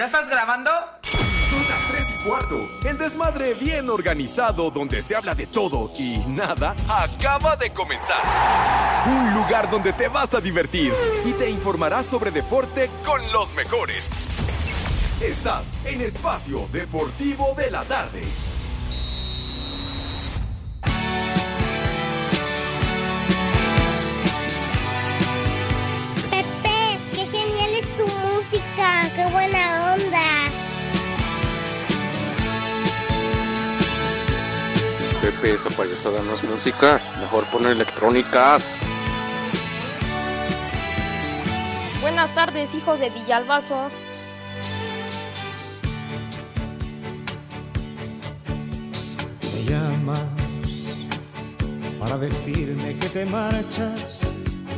¿Ya estás grabando? Son las 3 y cuarto. El desmadre bien organizado donde se habla de todo y nada acaba de comenzar. Un lugar donde te vas a divertir y te informarás sobre deporte con los mejores. Estás en Espacio Deportivo de la Tarde. Pepe, esa payasada no es música. Mejor poner electrónicas. Buenas tardes, hijos de Villalbazo. Me llamas para decirme que te marchas,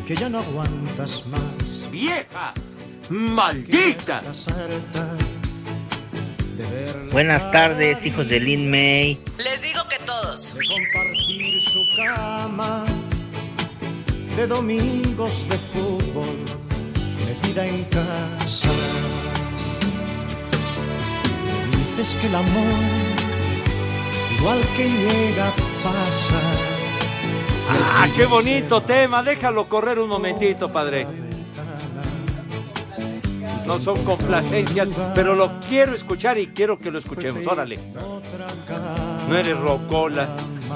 que ya no aguantas más. ¡Vieja! ¡Maldita! Estás harta Buenas tardes, hijos de Lin May. Les digo que todos. de compartir su cama, de domingos de fútbol, metida en casa. Me dices que el amor, igual que llega, pasa. ¡Ah, qué bonito tema! Déjalo correr un momentito, padre. No son complacencias, pero lo quiero escuchar y quiero que lo escuchemos. Órale. No eres rocola.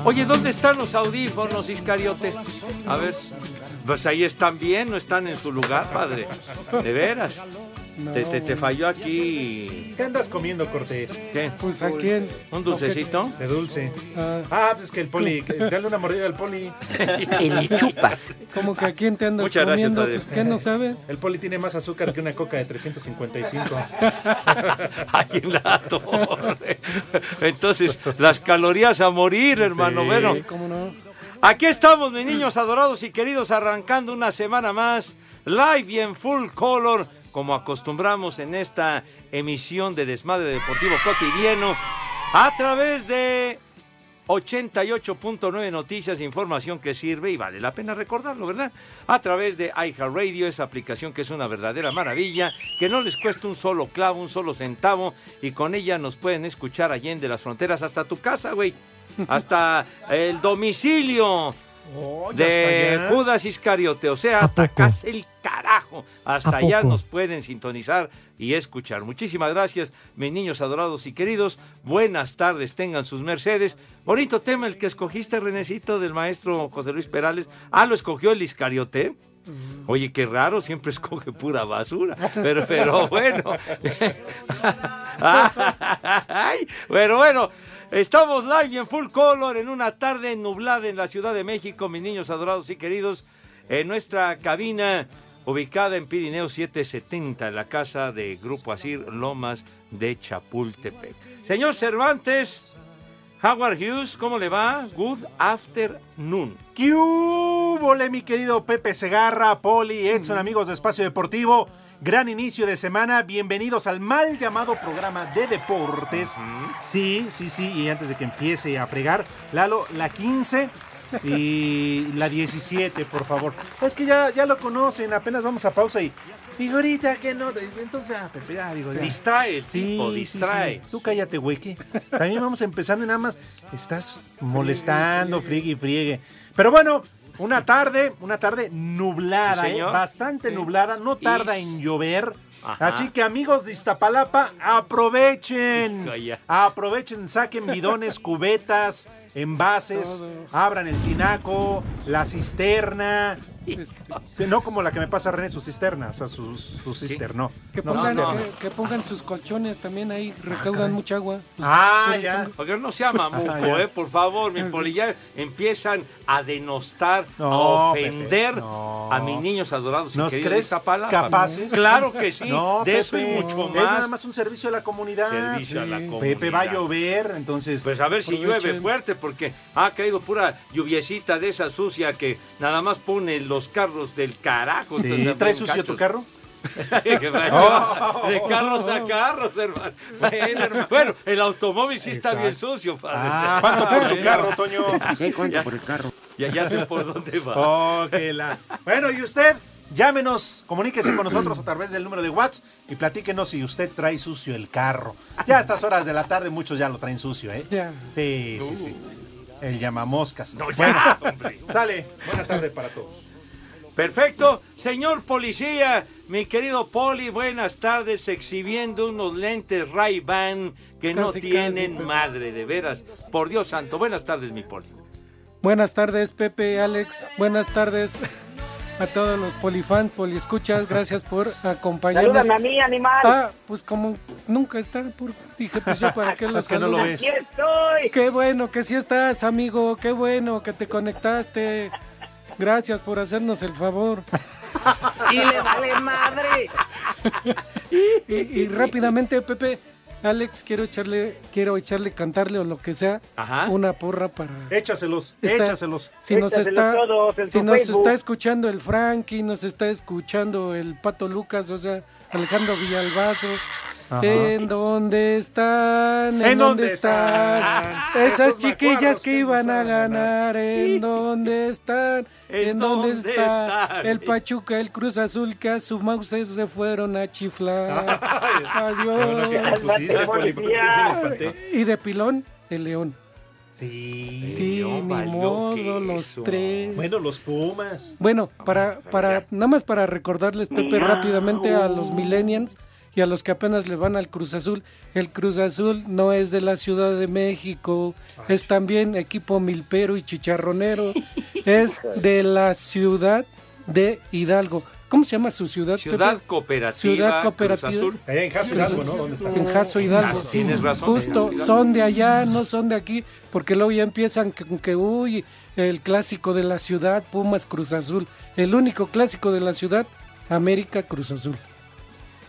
Oye, ¿dónde están los audífonos, Iscariote? A ver. Pues ahí están bien, no están en su lugar, padre. De veras. Te, te- te falló aquí. ¿Qué andas comiendo, Cortés? ¿Qué? Pues a quién? ¿Un dulcecito? De dulce. Ah, pues que el poli, que- dale una mordida al poli. El chupas. Como que a quién te andas Muchas gracias, comiendo, padre. pues ¿qué no sabe? El poli tiene más azúcar que una coca de 355. Ahí en la torre. Entonces, las calorías a morir, hermano. Sí. Bueno, ¿Cómo no? aquí estamos, mis niños adorados y queridos, arrancando una semana más, live y en full color, como acostumbramos en esta emisión de Desmadre Deportivo Cotidiano, a través de 88.9 Noticias, información que sirve y vale la pena recordarlo, ¿verdad? A través de iHeartRadio, esa aplicación que es una verdadera maravilla, que no les cuesta un solo clavo, un solo centavo, y con ella nos pueden escuchar allende las fronteras hasta tu casa, güey. Hasta el domicilio Oh, de. Judas Iscariote, o sea, hasta acá es el carajo. Hasta ¿A allá nos pueden sintonizar y escuchar. Muchísimas gracias, mis niños adorados y queridos. Buenas tardes, tengan sus mercedes. Bonito tema el que escogiste, Renecito, del maestro José Luis Perales. Ah, lo escogió el Iscariote. Oye, qué raro, siempre escoge pura basura. Pero, pero bueno. Ay, pero bueno, estamos live y en full color en una tarde nublada en la Ciudad de México, mis niños adorados y queridos, en nuestra cabina ubicada en Pirineo 770, en la casa de Grupo Asir Lomas de Chapultepec. Señor Cervantes, Howard Hughes, ¿cómo le va? Good afternoon. ¿Qué mi querido Pepe Segarra, Poli, Edson, amigos de Espacio Deportivo? Gran inicio de semana, bienvenidos al mal llamado programa de deportes. Sí, sí, sí, y antes de que empiece a fregar, Lalo, la 15 y la 17, por favor. Es que ya, ya lo conocen, apenas vamos a pausa y... Digo, ahorita que no, entonces ya, Pepe, ya, digo, ya. Distrae el Sí, tipo, sí, distrae. sí. Tú cállate, güey, que también vamos empezando y nada más estás molestando, friegue y friegue. Pero bueno, una tarde, una tarde nublada, Sí, ¿eh? bastante nublada, no tarda Y- en llover. Ajá. Así que amigos de Iztapalapa, aprovechen. Aprovechen, saquen bidones, cubetas, envases, abran el tinaco, la cisterna. No como la que me pasa René, su cisterna, o sea, su, su cisterno. Que No, pongan, cisterna. Que, que pongan sus colchones también ahí, recaudan mucha agua. Pues, Ah, ya. Porque no sea mamuco, Ah, eh, por favor, mi Sí. poli, ya empiezan a denostar, a No, ofender Pepe, no. a mis niños adorados ¿Nos crees Iztapalapa. capaces? Claro que sí, No, de eso y mucho Es nada más. más un servicio a la comunidad. Servicio a la comunidad. Pepe va a llover, entonces. Pues a ver si llueve fuerte, porque ha caído pura lluviecita de esa sucia que nada más pone los carros del carajo. Sí, entonces, ¿Trae ven sucio tu carro? Oh. de carros a carros, hermano. Bueno, hermano. Bueno, el automóvil sí está bien sucio, padre. Ah, ¿Cuánto por tu carro, Toño? Sí, cuánto Ya. por el carro. Ya, ya sé por dónde va. Oh, la- Bueno, ¿y usted? Llámenos, comuníquese con nosotros a través del número de WhatsApp y platíquenos si usted trae sucio el carro. Ya a estas horas de la tarde muchos ya lo traen sucio, ¿eh? Ya. Sí, sí, sí. El llamamoscas. No, bueno, ya, hombre. sale. Buena tarde para todos. Perfecto. Señor policía, mi querido Poli, buenas tardes, exhibiendo unos lentes Ray-Ban que no tienen casi, madre, de veras. Por Dios santo, buenas tardes, mi Poli. Buenas tardes, Pepe, Alex. Buenas tardes a todos los polifans, poliescuchas. Gracias por acompañarnos. Salúdame a mí, animal. Ah, pues como nunca está, por- dije, pues ya para qué lo Es que no lo ves. Aquí estoy. Qué bueno que sí estás, amigo. Qué bueno que te conectaste. Gracias por hacernos el favor. Y le vale madre. Y, y rápidamente, Pepe, Alex, quiero echarle, quiero echarle, cantarle o lo que sea, Ajá. una porra para. Échaselos, Está- échaselos. Si nos Échaselos está, todos si nos Facebook. está escuchando el Frankie, nos está escuchando el Pato Lucas, o sea, Alejandro Villalbazo. ¿En dónde están? ¿En, ¿En dónde dónde están? están? Esas chiquillas que iban a van a ganar. ¿En dónde están? ¿En ¿En dónde dónde está? están? El Pachuca, el Cruz Azul, que a su mouse se fueron a chiflar. Adiós. Y de pilón, el león. Sí. Sí, ni modo, los tres. Bueno, los Pumas. Bueno, para, para, nada más para recordarles, Pepe, rápidamente a los millennials y a los que apenas le van al Cruz Azul. El Cruz Azul no es de la Ciudad de México, es también equipo milpero y chicharronero, es de la ciudad de Hidalgo. ¿Cómo se llama su ciudad, Ciudad Pepe? Cooperativa. Ciudad Cruz Cooperativa. Azul. Allá en Jaso Hidalgo, ¿no? ¿Dónde está? En Jaso Hidalgo. Ah, tienes razón, Justo, Hidalgo. son de allá, no son de aquí, porque luego ya empiezan que, que, uy, el clásico de la ciudad, Pumas Cruz Azul. El único clásico de la ciudad, América Cruz Azul.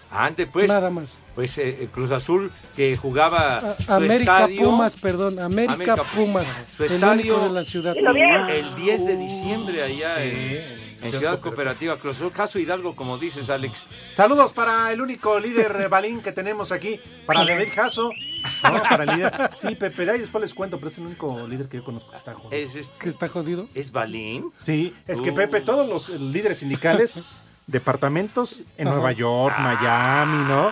Antes, pues, Nada más. pues eh, eh, Cruz Azul que jugaba A- su América estadio, Pumas, perdón, América, América Pumas. Su el estadio- único de la ciudad. El 10 de diciembre allá en, en Ciudad Cooperativa Cruz Azul. Caso Hidalgo, como dices, Alex. Saludos para el único líder balín que tenemos aquí, para David Jasso. No, para el líder. Sí, Pepe, de ahí después les cuento, pero es el único líder que yo conozco que está jodido. Es, es, Que está jodido. es Balín. Sí, es que Uh. Pepe, todos los eh, líderes sindicales, departamentos en Ajá. Nueva York, Miami, ¿no?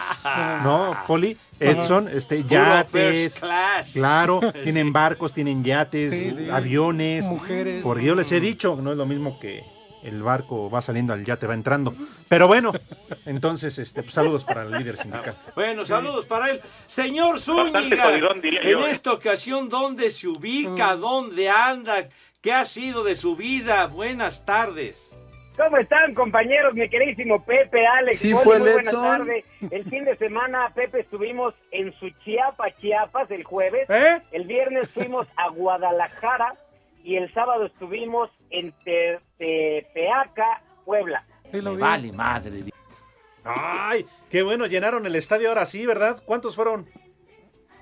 No, Poli, Edson, este, Puro yates. first class. Claro, tienen barcos, tienen yates, Sí, sí. aviones. Mujeres. Porque yo les he dicho, no es lo mismo que el barco va saliendo, al yate va entrando. Pero bueno, entonces, este, pues, saludos para el líder sindical. Bueno, saludos para él. Señor Zúñiga, jodidón, en yo, ¿eh? esta ocasión, ¿dónde se ubica? ¿Dónde anda? ¿Qué ha sido de su vida? Buenas tardes. ¿Cómo están, compañeros? Mi queridísimo Pepe, Alex, Sí, fue muy buenas tardes. El fin de semana, Pepe, estuvimos en Suchiapa, Chiapas, el jueves. ¿Eh? El viernes fuimos a Guadalajara y el sábado estuvimos en Te- Tepeaca, Puebla. Vale madre. Ay, qué bueno, llenaron el estadio ahora sí, ¿verdad? ¿Cuántos fueron?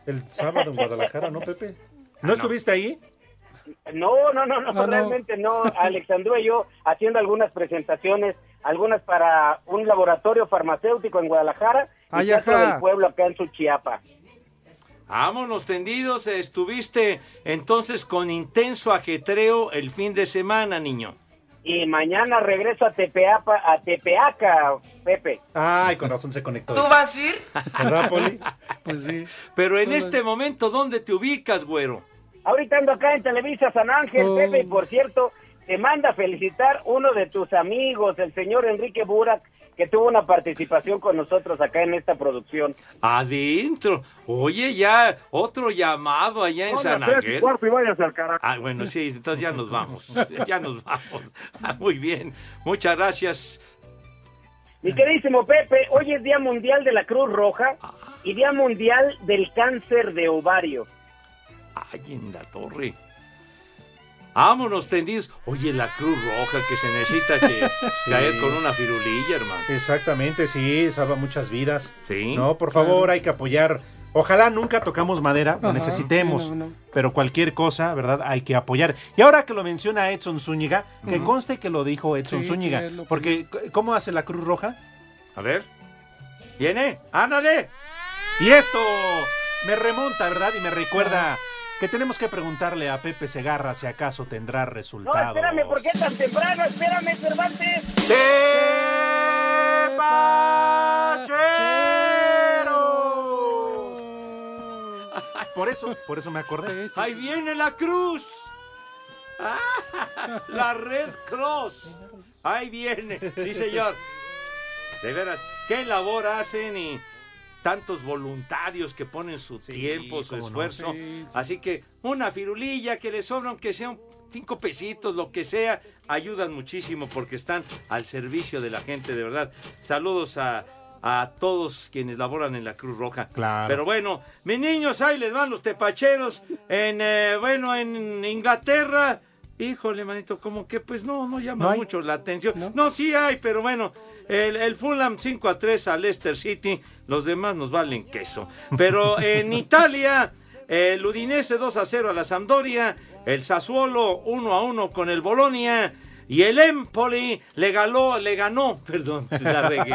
El sábado en Guadalajara, ¿no, Pepe? ¿No estuviste ahí? No, no, no, no, no. realmente no. Alexandru y yo haciendo algunas presentaciones, algunas para un laboratorio farmacéutico en Guadalajara y ajá. del Pueblo acá en Suchiapa. Vámonos tendidos, estuviste entonces con intenso ajetreo el fin de semana, niño. Y mañana regreso a Tepeapa, a Tepeaca, Pepe. Ay, con razón se conectó. vas a ir? ¿Verdad, Poli? Pues sí. Pero en este momento, ¿dónde te ubicas, güero? Ahorita ando acá en Televisa San Ángel, Oh. Pepe, y por cierto, te manda a felicitar uno de tus amigos, el señor Enrique Burak, que tuvo una participación con nosotros acá en esta producción. Adentro. Oye, ya otro llamado allá en San Ángel. y vayas al carajo. Ah, bueno, sí, entonces ya nos vamos. Ya nos vamos. Ah, muy bien. Muchas gracias. Mi queridísimo Pepe, hoy es Día Mundial de la Cruz Roja y Día Mundial del Cáncer de Ovario. Ay, en la torre. Vámonos tendidos. Oye, la Cruz Roja que se necesita que caer con una firulilla, hermano. Exactamente, sí, salva muchas vidas. Sí. No, por favor, hay que apoyar. Ojalá nunca tocamos madera, lo necesitemos. sí, no, no. Pero cualquier cosa, ¿verdad? Hay que apoyar. Y ahora que lo menciona Edson Zúñiga, que conste que lo dijo Edson Sí, Zúñiga. sí, él lo porque, ¿cómo hace la Cruz Roja? A ver. ¿Viene? ¡Ándale! Y esto me remonta, ¿verdad? Y me recuerda que tenemos que preguntarle a Pepe Segarra si acaso tendrá No, resultados. espérame, ¿por qué tan temprano? Espérame, Cervantes. Por eso, por eso me acordé. ¡Ahí viene la cruz! ¡Ah! La Red Cross. Ahí viene. Sí, señor. De veras, qué labor hacen y tantos voluntarios que ponen su tiempo, su no. esfuerzo. Sí, sí. Así que una firulilla que les sobra, aunque sean cinco pesitos, lo que sea, ayudan muchísimo porque están al servicio de la gente, de verdad. Saludos a, a todos quienes laboran en la Cruz Roja. Claro. Pero bueno, mis niños, ahí les van los tepacheros. En, eh, bueno, en Inglaterra. Híjole, manito, como que pues no, no llama mucho la atención. No, sí hay, pero bueno, el, el Fulham 5 a 3 a Leicester City, los demás nos valen queso. Pero en Italia, el Udinese 2 a 0 a la Sampdoria, el Sassuolo 1 a 1 con el Bolonia. Y el Empoli le ganó, le ganó, perdón, la regué.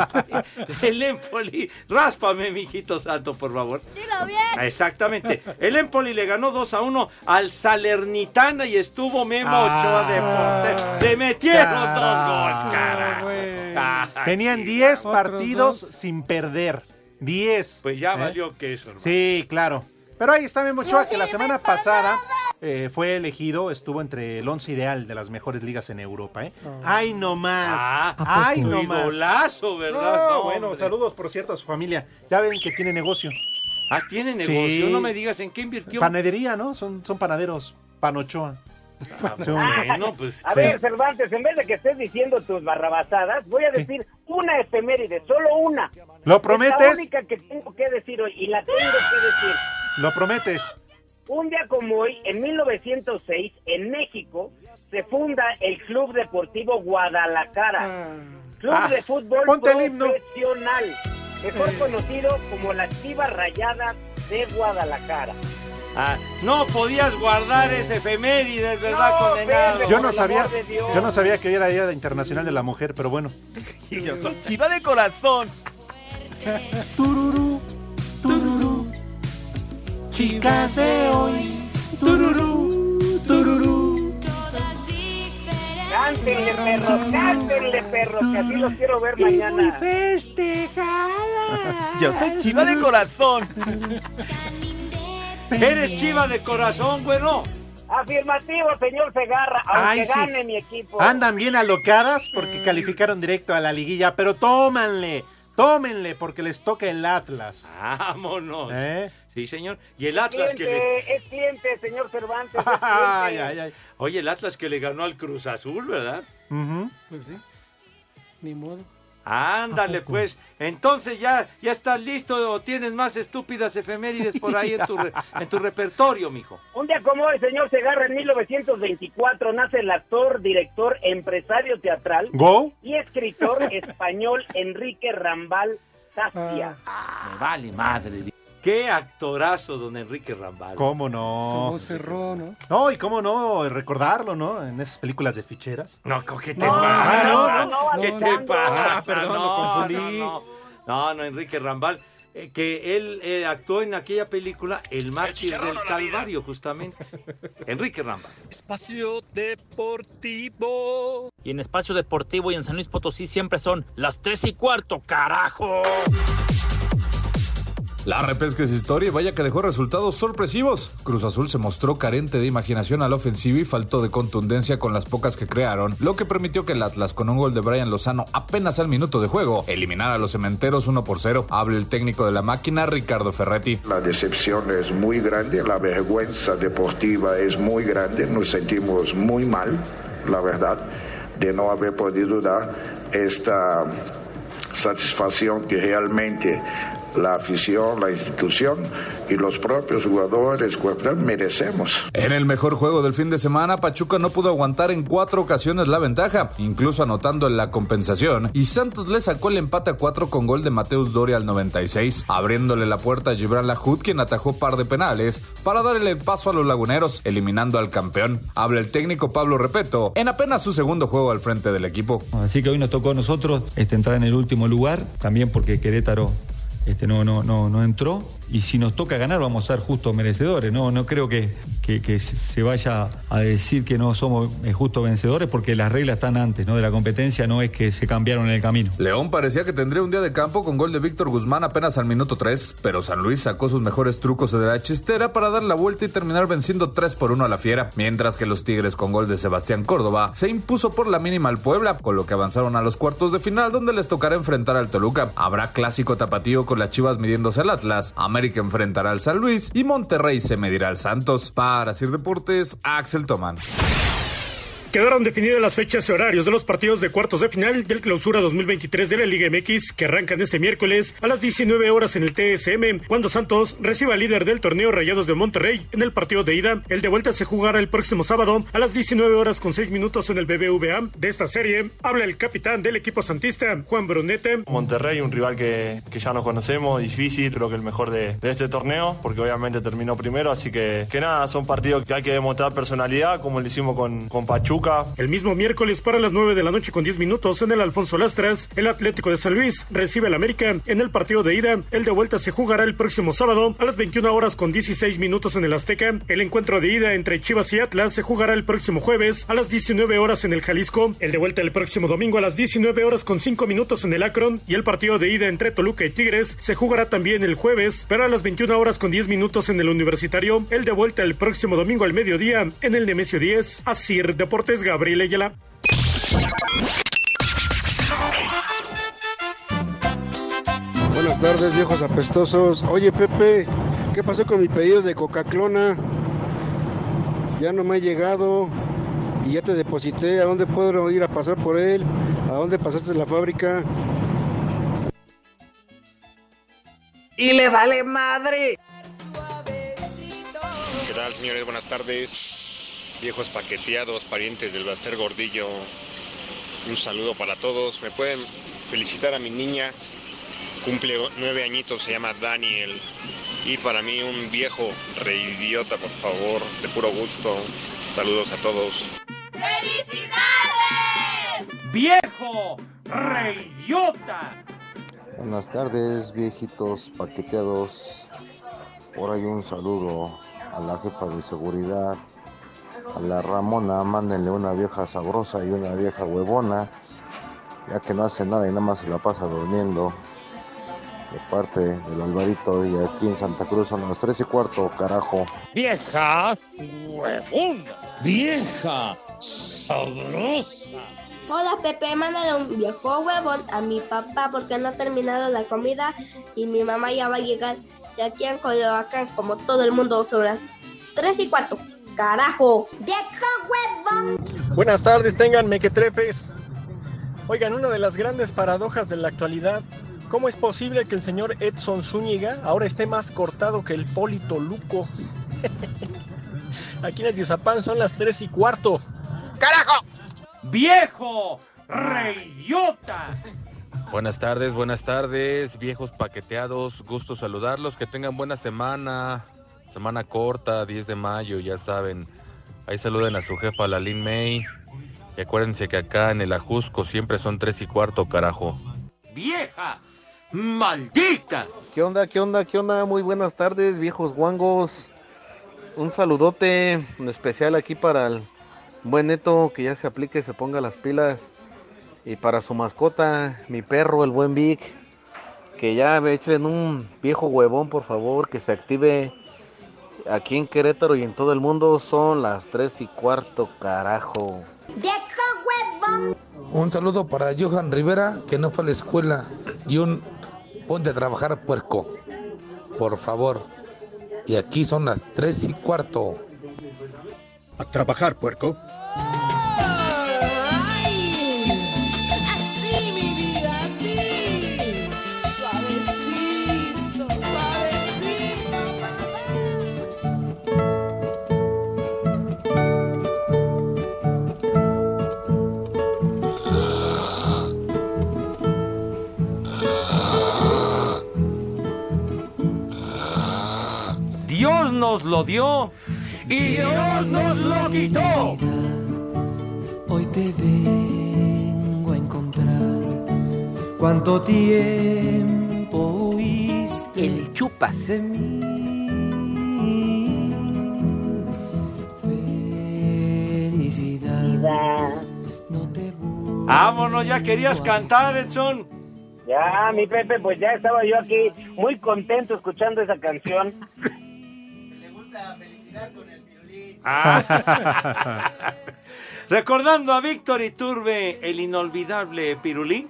El Empoli, ráspame, mijito santo, por favor. Dilo bien. Exactamente. El Empoli le ganó 2 a 1 al Salernitana y estuvo Memo Ochoa de portero. Le metieron dos goles, carajo. Ay, Tenían sí, 10 vamos. partidos sin perder. 10. Pues ya ¿Eh? valió que eso, hermano. Sí, claro. Pero ahí está Memo Ochoa, que la semana pasada eh, fue elegido, estuvo entre el once ideal de las mejores ligas en Europa. ¿eh? ¡Ay, no más! Ah, ¡Ay, no más! idolazo, ¿verdad? No, No, bueno, hombre. saludos, por cierto, a su familia. Ya ven que tiene negocio. Ah, tiene negocio. Sí. No me digas en qué invirtió. Panadería, ¿no? Son, son panaderos. Panochoa. Ah, bueno, pues. A ver, Cervantes, en vez de que estés diciendo tus barrabasadas, voy a decir una efeméride, solo una. ¿Lo Es la prometes? única que tengo que decir hoy, y la tengo que decir. ¿Lo prometes? Un día como hoy, en 1906, en México, se funda el Club Deportivo Guadalajara. Club Ah, de fútbol profesional, mejor conocido como las Chivas Rayadas de Guadalajara. Ah, no podías guardar ese efemérides, ¿verdad, No, condenado? Pedro, Yo no sabía, yo no sabía que hoy era Día Internacional de la Mujer, pero bueno. Yo soy chiva de corazón. Tururú, chicas de hoy. Tururú, tururú. Cántenle, perros, cántenle, perros, que así los quiero ver mañana. festejada. Yo soy chiva de corazón. Eres chiva de corazón, bueno. Afirmativo, señor Segarra, aunque Ay, sí. gane mi equipo. Andan bien alocadas porque calificaron directo a la liguilla, pero tómanle, tómenle porque les toca el Atlas. Vámonos. ¿Eh? Sí, señor. Y el Atlas que le... Cliente, es cliente, señor Cervantes. es Ay, ay, ay. Oye, el Atlas que le ganó al Cruz Azul, ¿verdad? Ujú. Pues sí. Ni modo. Ándale, pues. Entonces ya, ya estás listo o tienes más estúpidas efemérides por ahí en tu, re- en tu repertorio, mijo. Un día como hoy, señor Segarra, en 1924 nace el actor, director, empresario teatral ¿Go? y escritor español Enrique Rambal Tastia. Ah. Me vale madre. Qué actorazo, don Enrique Rambal. ¿Cómo Su no? voz cerró, ¿no? No, y cómo no recordarlo, ¿no? En esas películas de ficheras. No, ¿qué te No, pasa? no, no, no, ¿Qué te pasa? Ah, perdón, lo No, confundí. No, no, no, no, Enrique Rambal. eh, que él eh, actuó en aquella película El mártir del Calvario, justamente. Enrique Rambal. Espacio Deportivo. Y en Espacio Deportivo y en San Luis Potosí siempre son las tres y cuarto, carajo. La repesca es historia y vaya que dejó resultados sorpresivos. Cruz Azul se mostró carente de imaginación a la ofensiva y faltó de contundencia con las pocas que crearon, lo que permitió que el Atlas, con un gol de Brian Lozano apenas al minuto de juego, eliminara a los cementeros 1 por 0. Habla el técnico de la máquina, Ricardo Ferretti. La decepción es muy grande, la vergüenza deportiva es muy grande, nos sentimos muy mal, la verdad, de no haber podido dar esta satisfacción que realmente la afición, la institución y los propios jugadores cuerpo, merecemos. En el mejor juego del fin de semana, Pachuca no pudo aguantar en cuatro ocasiones la ventaja, incluso anotando en la compensación, y Santos le sacó el empate a cuatro con gol de Mateus Doria al 96, abriéndole la puerta a Gibran Lahoud, quien atajó par de penales para darle el paso a los laguneros, eliminando al campeón. Habla el técnico Pablo Repeto en apenas su segundo juego al frente del equipo. Así que hoy nos tocó a nosotros este, entrar en el último lugar, también porque Querétaro este, no, no, no, no entró. Y si nos toca ganar, vamos a ser justos merecedores. No, no creo que, que, se vaya a decir que no somos eh, justos vencedores porque las reglas están antes ¿no? de la competencia, no es que se cambiaron en el camino. León parecía que tendría un día de campo con gol de Víctor Guzmán apenas al minuto 3, pero San Luis sacó sus mejores trucos de la chistera para dar la vuelta y terminar venciendo 3 por 1 a la Fiera, mientras que los Tigres con gol de Sebastián Córdoba se impuso por la mínima al Puebla, con lo que avanzaron a los cuartos de final donde les tocará enfrentar al Toluca. Habrá clásico tapatío con las Chivas midiéndose al Atlas, América enfrentará al San Luis y Monterrey se medirá al Santos. Para Sir Deportes, Axel Toman. Quedaron definidas las fechas y horarios de los partidos de cuartos de final del clausura 2023 de la Liga MX que arrancan este miércoles a las 19 horas en el TSM cuando Santos reciba al líder del torneo Rayados de Monterrey en el partido de ida. El de vuelta se jugará el próximo sábado a las 19 horas con 6 minutos en el BBVA. De esta serie habla el capitán del equipo santista, Juan Brunete. Monterrey, un rival que, que ya nos conocemos, difícil, creo que el mejor de, de este torneo porque obviamente terminó primero, así que, que nada, son partidos que hay que demostrar personalidad como lo hicimos con, con Pachuca el mismo miércoles para las 9 de la noche con 10 minutos en el Alfonso Lastras, el Atlético de San Luis recibe al América en el partido de ida. El de vuelta se jugará el próximo sábado a las 21 horas con 16 minutos en el Azteca. El encuentro de ida entre Chivas y Atlas se jugará el próximo jueves a las 19 horas en el Jalisco. El de vuelta el próximo domingo a las 19 horas con 5 minutos en el Akron. Y el partido de ida entre Toluca y Tigres se jugará también el jueves, pero a las 21 horas con 10 minutos en el Universitario. El de vuelta el próximo domingo al mediodía en el Nemesio 10. Asir Deportes Gabriel Ayala. Buenas tardes, viejos apestosos. Oye, Pepe, ¿qué pasó con mi pedido de Coca-Clona? Ya no me ha llegado y ya te deposité. ¿A dónde puedo ir a pasar por él? ¿A dónde pasaste la fábrica? Y le vale madre. ¿Qué tal, señores? Buenas tardes. Viejos paqueteados, parientes del Baster Gordillo. Un saludo para todos. Me pueden felicitar a mi niña. Cumple nueve añitos, se llama Daniel. Y para mí un viejo reidiota, por favor, de puro gusto. Saludos a todos. ¡Viejo! ¡Reyota! Buenas tardes, viejitos paqueteados. Por ahí un saludo a la jefa de seguridad, a la Ramona. Mándenle una vieja sabrosa y una vieja huevona, ya que no hace nada y nada más se la pasa durmiendo. De parte del Alvarito y aquí en Santa Cruz son las 3 y cuarto, carajo. Vieja huevona. Vieja sabrosa. Hola Pepe, mándale un viejo huevón a mi papá porque no ha terminado la comida y mi mamá ya va a llegar. Y aquí en Coyoacán, como todo el mundo, son las 3 y cuarto. ¡Carajo! ¡Viejo huevón! Buenas tardes, tengan mequetrefes. Oigan, una de las grandes paradojas de la actualidad, ¿cómo es posible que el señor Edson Zúñiga ahora esté más cortado que el Polito Luco? Aquí en el Dizapán son las 3 y cuarto. ¡Carajo! ¡Viejo! ¡Reyota! Buenas tardes, buenas tardes, viejos paqueteados, gusto saludarlos, que tengan buena semana, semana corta, 10 de mayo, ya saben. Ahí saluden a su jefa, la Lin May. Y acuérdense que acá en el Ajusco siempre son 3 y cuarto, carajo. ¡Vieja! ¡Maldita! ¿Qué onda, qué onda, qué onda? Muy buenas tardes, viejos guangos. Un saludote en especial aquí para el buen neto que ya se aplique, se ponga las pilas. Y para su mascota, mi perro, el buen Vic, que ya me echen un viejo huevón, por favor, que se active aquí en Querétaro y en todo el mundo. Son las 3 y cuarto, carajo. Un saludo para Johan Rivera, que no fue a la escuela. Y un ponte a trabajar, puerco. Por favor. Y aquí son las 3 y cuarto. A trabajar, puerco. Dios nos lo dio y Dios nos lo quitó. Hoy te vengo a encontrar. ¿Cuánto tiempo huiste? El chupas de mí. felicidad. Vámonos, ya querías cantar, Edson. Ya, mi Pepe, pues ya estaba yo aquí muy contento escuchando esa canción. Ah. Recordando a Víctor Iturbe, el inolvidable Pirulí.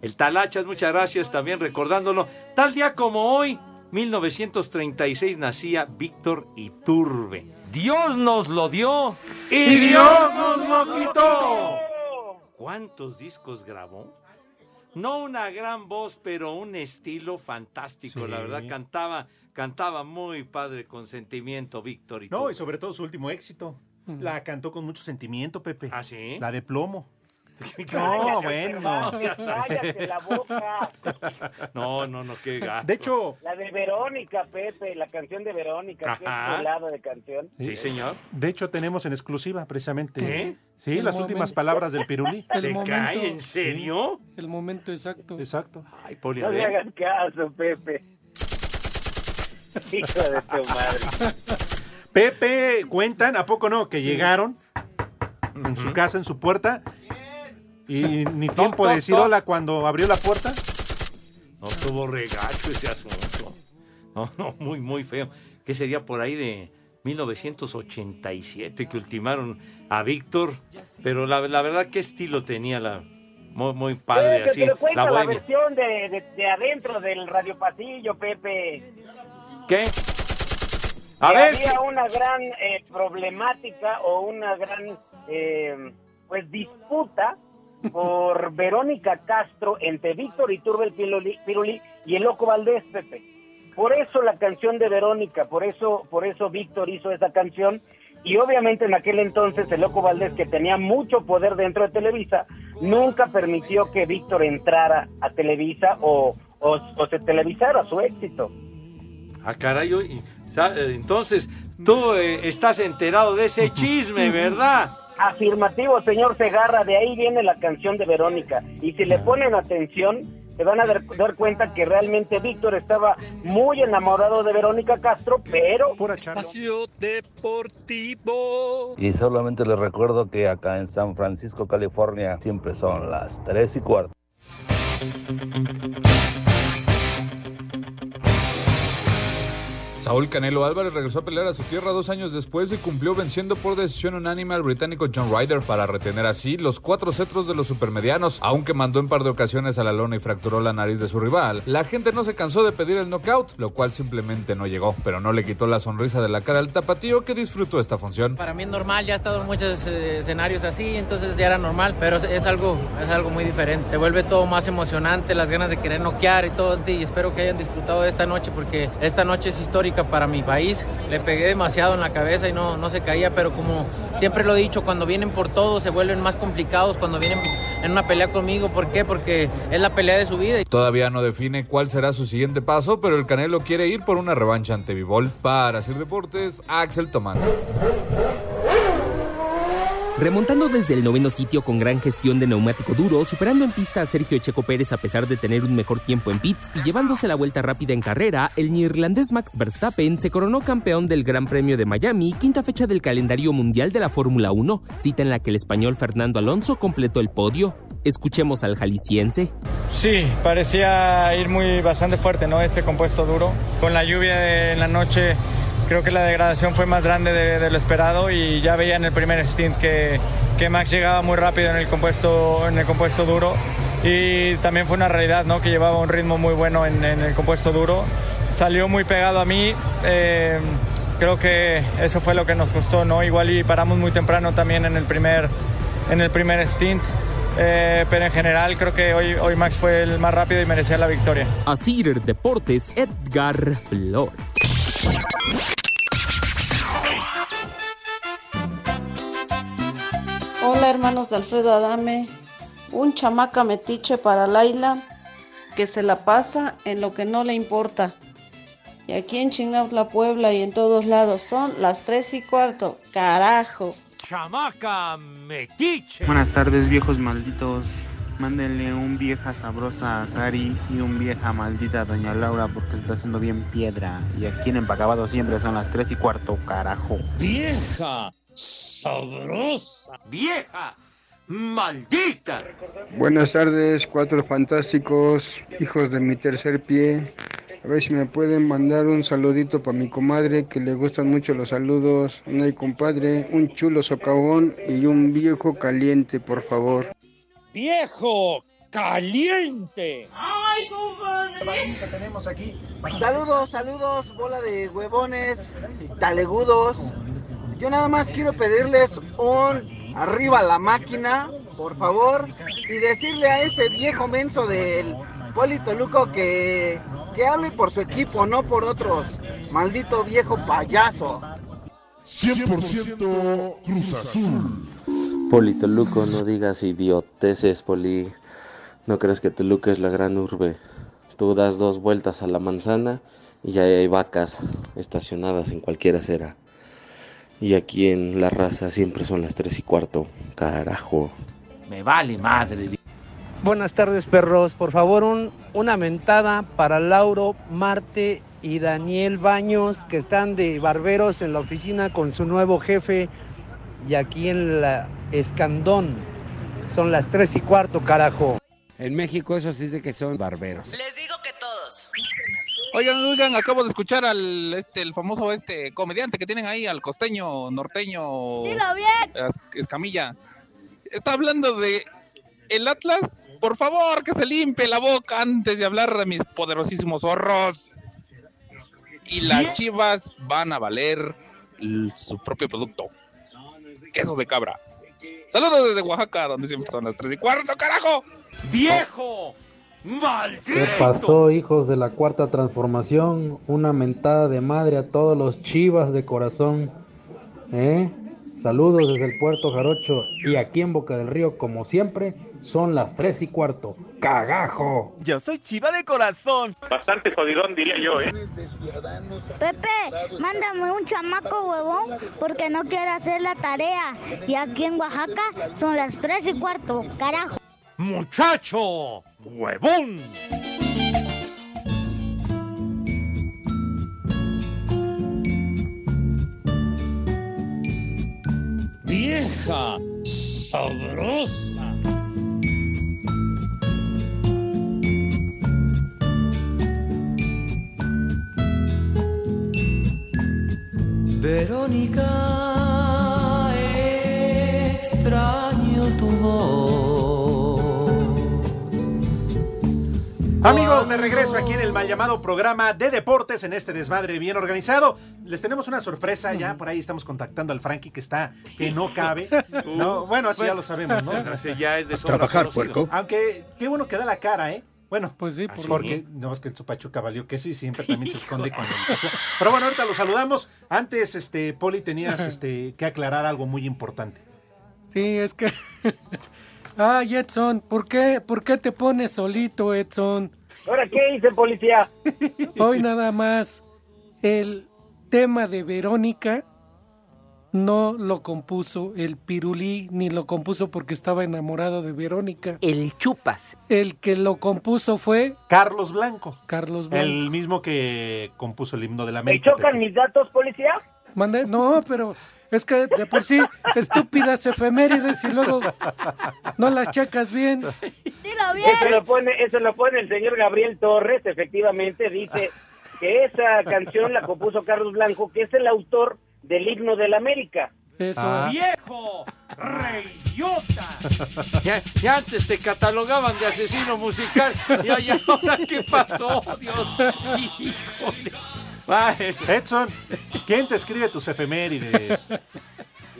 El Talachas, muchas gracias también recordándolo. Tal día como hoy, 1936, nacía Víctor Iturbe. Dios nos lo dio y Dios nos lo quitó. ¿Cuántos discos grabó? No una gran voz, pero un estilo fantástico. Sí. La verdad, cantaba, cantaba muy padre con sentimiento, Víctor Iturbe. No, y sobre todo su último éxito. La cantó con mucho sentimiento, Pepe. ¿Ah, sí? La de plomo. Cállate, No, bueno. Cállate la boca. No, no, no, qué gato. De hecho, La de Verónica, Pepe, la canción de Verónica, qué chulada de canción. Sí, señor. De hecho, tenemos en exclusiva precisamente. ¿Qué? Sí, El las momento. últimas palabras del pirulí. El ¿Te momento. cae? ¿En serio? El momento exacto. Exacto. Ay, Poli, a No le ver. hagas caso, Pepe. Hijo de tu madre. Pepe, cuentan, ¿a poco no? Que llegaron en su casa, en su puerta, y ni tiempo de toc, decir toc. hola cuando abrió la puerta. No tuvo regacho ese asunto. No, no, muy, muy feo. ¿Qué sería por ahí de 1987 que ultimaron a Víctor? Pero la, la verdad, ¿qué estilo tenía la... Muy, muy padre, así, pero cuenta la la, versión de, de, de adentro del radio pasillo, Pepe. ¿Qué? A que ver, había una gran eh, problemática o una gran eh, pues disputa por Verónica Castro entre Víctor Iturbe el Pirulí, Pirulí y el Loco Valdés, Pepe. Por eso la canción de Verónica, por eso, por eso Víctor hizo esa canción y obviamente en aquel entonces el Loco Valdés, que tenía mucho poder dentro de Televisa, nunca permitió que Víctor entrara a Televisa o, o, o se televisara su éxito. Ah, caray, y- sa- eh, entonces tú eh, estás enterado de ese chisme, ¿verdad? Afirmativo, señor Segarra, de ahí viene la canción de Verónica. Y si le ponen atención, se van a dar, dar cuenta que realmente Víctor estaba muy enamorado de Verónica Castro, pero... Espacio Deportivo. Y solamente les recuerdo que acá en San Francisco, California, siempre son las 3 y cuarto. Saúl Canelo Álvarez regresó a pelear a su tierra dos años después y cumplió venciendo por decisión unánime al británico John Ryder para retener así los cuatro cetros de los supermedianos. Aunque mandó en par de ocasiones a la lona y fracturó la nariz de su rival, la gente no se cansó de pedir el knockout, lo cual simplemente no llegó, pero no le quitó la sonrisa de la cara al tapatío que disfrutó esta función. Para mí es normal, ya he estado en muchos eh, escenarios así, entonces ya era normal, pero es- algo, es algo muy diferente. Se vuelve todo más emocionante, las ganas de querer noquear y todo, y espero que hayan disfrutado de esta noche porque esta noche es histórica para mi país. Le pegué demasiado en la cabeza y no, no se caía, pero como siempre lo he dicho, cuando vienen por todo se vuelven más complicados, cuando vienen en una pelea conmigo, ¿por qué? Porque es la pelea de su vida. Todavía no define cuál será su siguiente paso, pero el Canelo quiere ir por una revancha ante Vivol. Para Sir Deportes, Axel Tomán. Remontando desde el noveno sitio con gran gestión de neumático duro, superando en pista a Sergio Checo Pérez a pesar de tener un mejor tiempo en pits y llevándose la vuelta rápida en carrera, el neerlandés Max Verstappen se coronó campeón del Gran Premio de Miami, quinta fecha del calendario mundial de la Fórmula 1, cita en la que el español Fernando Alonso completó el podio. Escuchemos al jalisciense. Sí, parecía ir muy bastante fuerte, ¿no? Ese compuesto duro. Con la lluvia en la noche, creo que la degradación fue más grande de, de lo esperado y ya veía en el primer stint que, que Max llegaba muy rápido en el compuesto, en el compuesto duro y también fue una realidad, ¿no? Que llevaba un ritmo muy bueno en, en el compuesto duro. Salió muy pegado a mí. eh, creo que eso fue lo que nos costó, ¿no? Igual y paramos muy temprano también en el primer, en el primer stint. Eh, pero en general creo que hoy, hoy Max fue el más rápido y merecía la victoria. Asir Deportes, Edgar Flores. Hola hermanos de Alfredo Adame, un chamaca metiche para Laila que se la pasa en lo que no le importa. Y aquí en Chingautla, Puebla y en todos lados son las tres y cuarto. Carajo. Chamaca metiche. Buenas tardes, viejos malditos. Mándenle un vieja sabrosa a Cari y un vieja maldita a Doña Laura porque se está haciendo bien piedra. Y aquí en Empacabado siempre son las 3 y cuarto, carajo. Vieja sabrosa. ¡Vieja! ¡Maldita! Buenas tardes, cuatro fantásticos, hijos de mi tercer pie. A ver si me pueden mandar un saludito para mi comadre, que le gustan mucho los saludos. No hay compadre, un chulo socavón y un viejo caliente, por favor. Viejo caliente. ¡Ay, compadre! que tenemos aquí. Saludos, saludos, bola de huevones, talegudos. Yo nada más quiero pedirles un arriba la máquina, por favor, y decirle a ese viejo menso del Polito Luco que, que hable por su equipo, no por otros. Maldito viejo payaso. 100% Cruz Azul. Poli Toluco, no digas idioteces, Poli. No crees que Toluca es la gran urbe. Tú das dos vueltas a la manzana y ya hay vacas estacionadas en cualquier acera. Y aquí en la raza siempre son las tres y cuarto. Carajo. Me vale madre. Buenas tardes, perros. Por favor, un, una mentada para Lauro, Marte y Daniel Baños, que están de barberos en la oficina con su nuevo jefe. Y aquí en la Escandón son las tres y cuarto, carajo. En México eso sí de que son barberos. Les digo que todos. Oigan, oigan, acabo de escuchar al este el famoso este comediante que tienen ahí, al costeño, norteño. Dilo bien. Es- Escamilla. Está hablando de el Atlas. Por favor, que se limpie la boca antes de hablar de mis poderosísimos zorros. Y las chivas van a valer su propio producto. Queso de cabra. Saludos desde Oaxaca, donde siempre son las tres y cuarto, carajo. ¡Viejo! ¡Maldito! ¿Qué pasó, hijos de la cuarta transformación? Una mentada de madre a todos los chivas de corazón. ¿Eh? Saludos desde el puerto Jarocho. Y aquí en Boca del Río, como siempre, son las tres y cuarto. ¡Cagajo! Yo soy chiva de corazón. Bastante jodidón, diría yo, ¿eh? Pepe, mándame un chamaco huevón porque no quiere hacer la tarea. Y aquí en Oaxaca son las tres y cuarto, carajo. ¡Muchacho! ¡Huevón! Vieja sabrosa. Verónica, extraño tu voz. Amigos, de regreso aquí en el mal llamado programa de deportes en este desmadre bien organizado. Les tenemos una sorpresa ya, por ahí estamos contactando al Frankie que está, que no cabe. No, bueno, así ya lo sabemos, ¿no? Ese ya es de sobra Trabajar, conocido. puerco. Aunque qué bueno que da la cara, ¿eh? Bueno, pues sí, por porque no es que el Pachuca valió que sí, siempre también se esconde cuando el Pero bueno, ahorita lo saludamos. Antes, este, Poli, tenías este que aclarar algo muy importante. Sí, es que. Ay, Edson, ¿por qué, ¿por qué te pones solito, Edson? ¿Ahora qué hice, policía? Hoy nada más. El tema de Verónica no lo compuso el Pirulí, ni lo compuso porque estaba enamorado de Verónica. El chupas. El que lo compuso fue Carlos Blanco. Carlos Blanco. El mismo que compuso el himno de la ¿Me América. chocan mis datos, policía? Mande- No, pero es que de por sí, estúpidas efemérides y luego no las checas bien. Dilo Eso lo pone, eso lo pone el señor Gabriel Torres, efectivamente, dice que esa canción la compuso Carlos Blanco, que es el autor del himno de la América. Eso. Ah. ¡Viejo! ¡Reyota! Ya, ya antes te catalogaban de asesino musical. Y ay, ahora qué pasó, Dios. Híjole. Edson, ¿quién te escribe tus efemérides?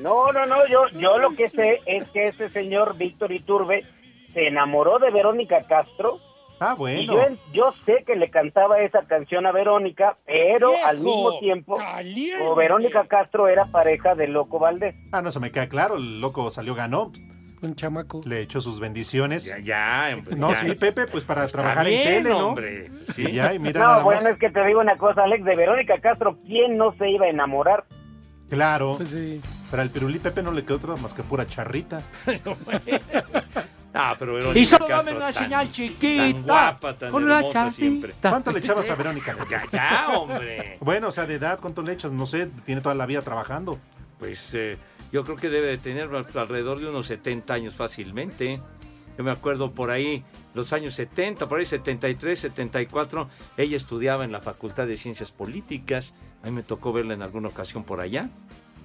No, no, no, yo, yo lo que sé es que ese señor Víctor Iturbe se enamoró de Verónica Castro. Ah, Y bueno. yo, en- yo sé que le cantaba esa canción a Verónica, pero ¡Viejo al mismo tiempo, caliente! Verónica Castro era pareja de Loco Valdés. Ah, no, eso me queda claro. El loco salió, ganó. Un chamaco. Le echó sus bendiciones. Ya, ya, No, ya. sí, Pepe, pues para trabajar bien, en tele, ¿no? hombre. Sí, ya, y mira no, bueno, es que te digo una cosa, Alex, de Verónica Castro, ¿quién no se iba a enamorar? Claro. Pues sí. Pero al pirulí Pepe no le quedó otra más que pura charrita. Ah, pero Verónica Y solo Castro dame una tan- señal chiquita, Tan guapa, tan con una hermosa siempre. ¿Cuánto le echabas a Verónica? Ya, ya, hombre. Bueno, o sea, de edad, ¿cuánto le echas? No sé, tiene toda la vida trabajando. Pues eh, yo creo que debe de tener alrededor de unos 70 años fácilmente. Yo me acuerdo por ahí, los años 70, por ahí 73, 74, ella estudiaba en la Facultad de Ciencias Políticas. A mí me tocó verla en alguna ocasión por allá.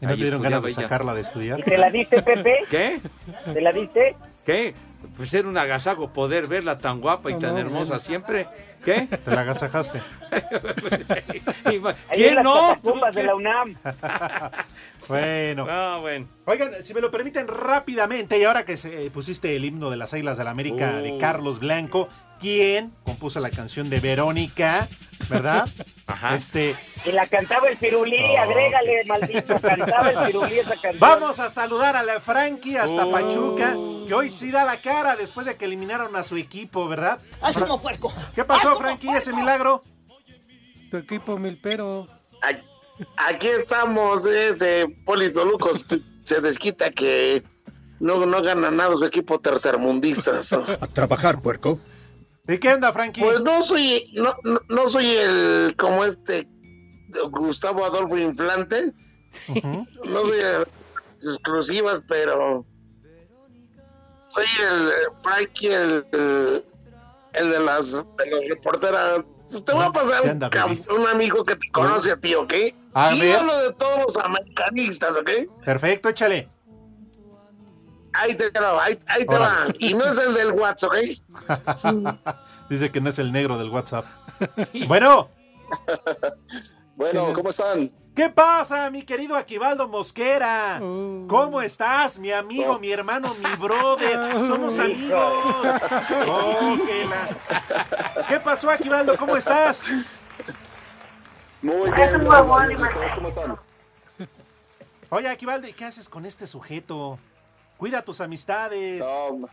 ¿Y no dieron ganas de ella. sacarla de estudiar? ¿Y te la diste, Pepe? ¿Qué? ¿Te la diste? ¿Qué? Pues era un agasajo poder verla tan guapa y No, tan no, hermosa siempre. ¿Qué? Te la agasajaste. ¿Quién no? de la UNAM. Bueno. Ah, bueno. Oigan, si me lo permiten rápidamente, y ahora que se, eh, pusiste el himno de las Águilas de la América de Oh. Carlos Blanco, ¿quién compuso la canción de Verónica? ¿Verdad? Ajá. Este, Y la cantaba el pirulí, Oh, agrégale, maldito, cantaba el pirulí esa canción. Vamos a saludar a la Frankie hasta Oh. Pachuca, que hoy sí da la cara después de que eliminaron a su equipo, ¿verdad? Haz como puerco. ¿Qué pasó, Frankie, ese milagro? Tu equipo milpero. Aquí estamos, este Polito Lucos se desquita que no, no gana nada su equipo tercermundistas. A trabajar, puerco. ¿Y qué onda, Frankie? Pues no soy, no, no, no soy el como este Gustavo Adolfo Inflante, no soy el- exclusivas, pero soy el Frankie, el, el, el de las de los reporteras. Pues te voy a pasar ¿Qué un, amigo que te conoce a ti, ¿ok? A y ver. hablo de todos los americanistas, ¿ok? Perfecto, échale. Ahí te va, ahí, ahí te va. Y no es el del WhatsApp, ¿ok? Dice que no es el negro del WhatsApp. bueno, Bueno, ¿cómo están? ¿Qué pasa, mi querido Aquivaldo Mosquera? Uh. ¿Cómo estás, mi amigo, mi hermano, mi brother? Somos amigos. Oh, que la- ¿Qué pasó, Aquivaldo? ¿Cómo estás? Muy Es bien, un gracias a huevón, Dios. ¿Ustedes cómo están? Oye, Aquivaldo, ¿y qué haces con este sujeto? Cuida tus amistades. No,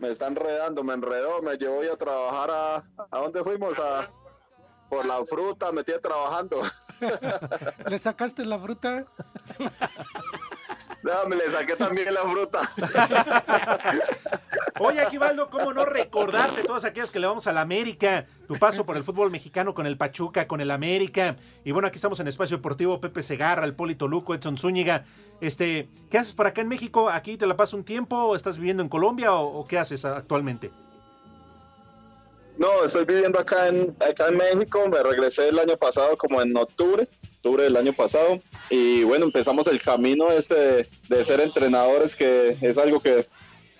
me está enredando, me enredó, me llevó a trabajar a... ¿A dónde fuimos? A... Por la fruta, me tiene trabajando. ¿Le sacaste la fruta? No, me le saqué también la fruta. Oye, Aquivaldo, ¿cómo no recordarte todos aquellos que le vamos a la América? Tu paso por el fútbol mexicano con el Pachuca, con el América. Y bueno, aquí estamos en Espacio Deportivo, Pepe Segarra, el Polito Luco, Edson Zúñiga. Este, ¿qué haces por acá en México? ¿Aquí te la pasas un tiempo? ¿O ¿Estás viviendo en Colombia o, o qué haces actualmente? No, estoy viviendo acá en, acá en México, me regresé el año pasado como en octubre, octubre del año pasado, y bueno, empezamos el camino este de, ser entrenadores, que es algo que,